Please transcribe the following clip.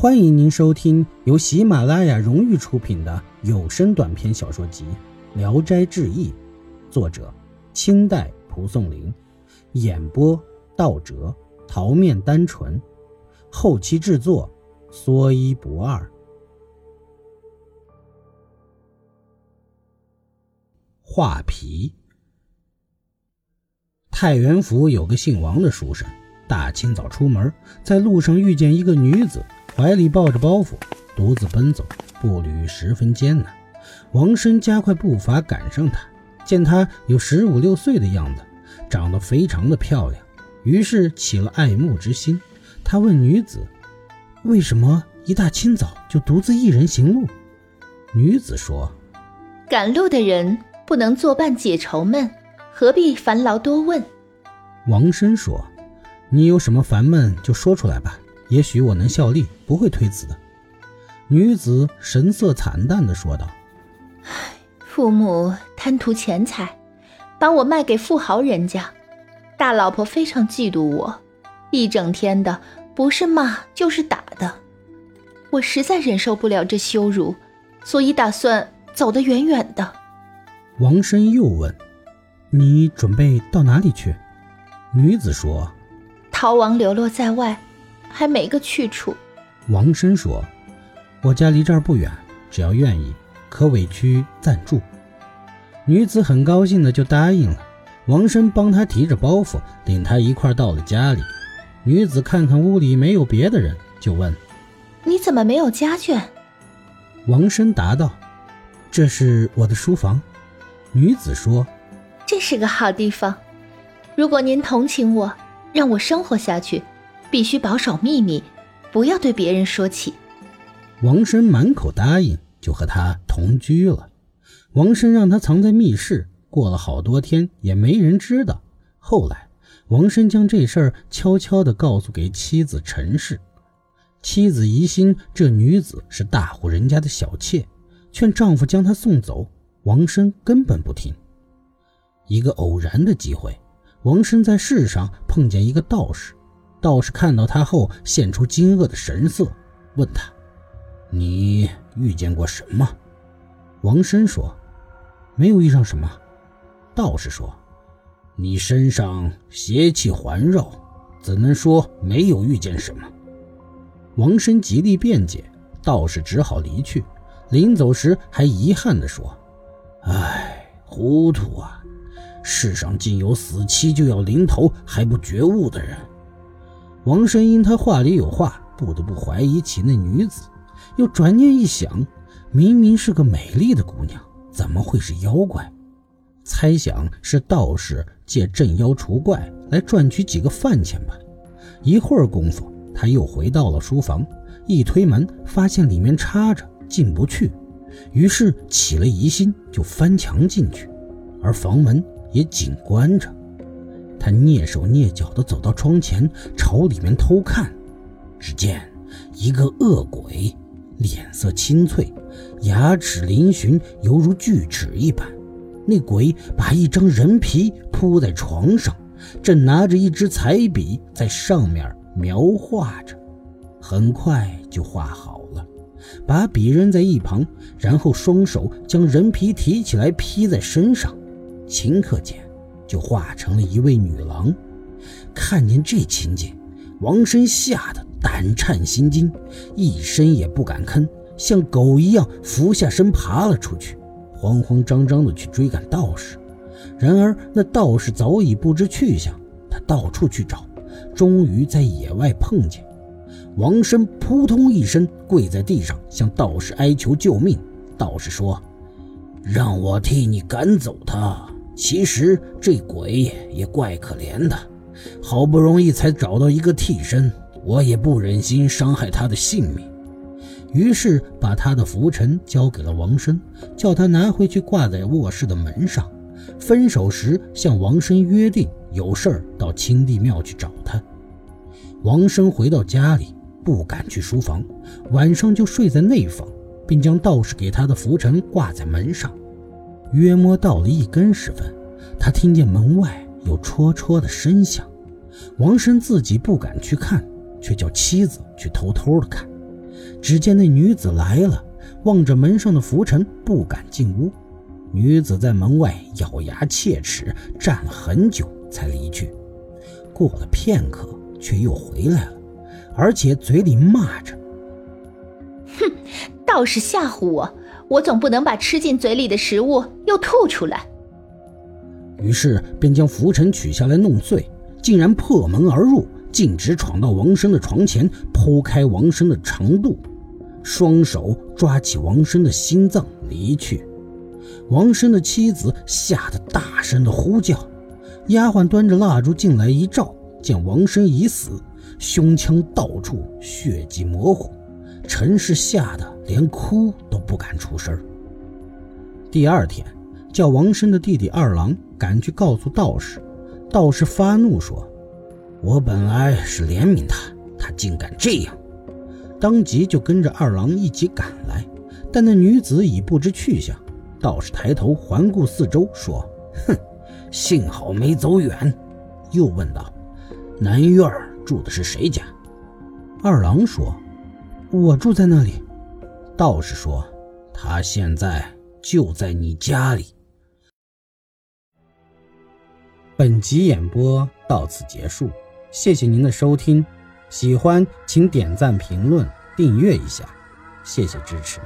欢迎您收听由喜马拉雅荣誉出品的有声短篇小说集《聊斋志异》，作者清代蒲松龄，演播道哲、桃面单纯，后期制作说一不二。画皮。太原府有个姓王的书生，大清早出门，在路上遇见一个女子。怀里抱着包袱，独自奔走，步履十分艰难。王生加快步伐赶上她，见她有十五六岁的样子，长得非常的漂亮，于是起了爱慕之心。他问女子：“为什么一大清早就独自一人行路？”女子说：“赶路的人不能作伴解愁闷，何必烦劳多问？”王生说：“你有什么烦闷就说出来吧。”也许我能效力，不会推辞的。女子神色惨淡的说道：“唉，父母贪图钱财，把我卖给富豪人家。大老婆非常嫉妒我，一整天的不是骂就是打的。我实在忍受不了这羞辱，所以打算走得远远的。”王生又问：“你准备到哪里去？”女子说：“逃亡流落在外。”还没个去处。王生说：“我家离这儿不远，只要愿意，可委屈暂住。”女子很高兴的就答应了。王生帮她提着包袱，领她一块到了家里。女子看看屋里没有别的人，就问：“你怎么没有家眷？”王生答道：“这是我的书房。”女子说：“这是个好地方。如果您同情我，让我生活下去。”必须保守秘密，不要对别人说起。王生满口答应，就和他同居了。王生让他藏在密室，过了好多天也没人知道。后来，王生将这事儿悄悄地告诉给妻子陈氏。妻子疑心这女子是大户人家的小妾，劝丈夫将她送走。王生根本不听。一个偶然的机会，王生在世上碰见一个道士。道士看到他后，现出惊愕的神色，问他：“你遇见过什么？”王生说：“没有遇上什么。”道士说：“你身上邪气环绕，怎能说没有遇见什么？”王生极力辩解，道士只好离去。临走时还遗憾地说：“唉，糊涂啊！世上竟有死期就要临头还不觉悟的人。”王生因他话里有话，不得不怀疑起那女子。又转念一想，明明是个美丽的姑娘，怎么会是妖怪？猜想是道士借镇妖除怪来赚取几个饭钱吧。一会儿功夫，他又回到了书房，一推门，发现里面插着，进不去。于是起了疑心，就翻墙进去，而房门也紧关着。他蹑手蹑脚地走到窗前，朝里面偷看。只见一个恶鬼，脸色青翠，牙齿嶙峋，犹如锯齿一般。那鬼把一张人皮铺在床上，正拿着一支彩笔在上面描画着。很快就画好了，把笔扔在一旁，然后双手将人皮提起来披在身上，顷刻间。就化成了一位女郎。看见这情景，王生吓得胆颤心惊，一声也不敢吭，像狗一样俯下身爬了出去，慌慌张张地去追赶道士。然而那道士早已不知去向，他到处去找，终于在野外碰见王生，扑通一声跪在地上，向道士哀求救命。道士说：“让我替你赶走他。”其实这鬼也怪可怜的，好不容易才找到一个替身，我也不忍心伤害他的性命，于是把他的拂尘交给了王生，叫他拿回去挂在卧室的门上。分手时向王生约定，有事儿到青帝庙去找他。王生回到家里，不敢去书房，晚上就睡在内房，并将道士给他的拂尘挂在门上。约摸到了一更时分，他听见门外有戳戳的声响。王生自己不敢去看，却叫妻子去偷偷的看。只见那女子来了，望着门上的浮尘，不敢进屋。女子在门外咬牙切齿，站了很久才离去。过了片刻，却又回来了，而且嘴里骂着：“哼，道士吓唬我，我总不能把吃进嘴里的食物又吐出来。”于是便将浮尘取下来弄碎，竟然破门而入，径直闯到王生的床前，剖开王生的肠肚，双手抓起王生的心脏离去。王生的妻子吓得大声的呼叫，丫鬟端着蜡烛进来一照，见王生已死，胸腔到处血迹模糊，陈氏吓得连哭不敢出声。第二天，叫王生的弟弟二郎。赶去告诉道士，道士发怒说：“我本来是怜悯他，他竟敢这样！”当即就跟着二郎一起赶来，但那女子已不知去向。道士抬头环顾四周，说：“哼，幸好没走远。”又问道：“南院住的是谁家？”二郎说：“我住在那里。”道士说：“他现在就在你家里。”本集演播到此结束，谢谢您的收听，喜欢请点赞、评论、订阅一下，谢谢支持。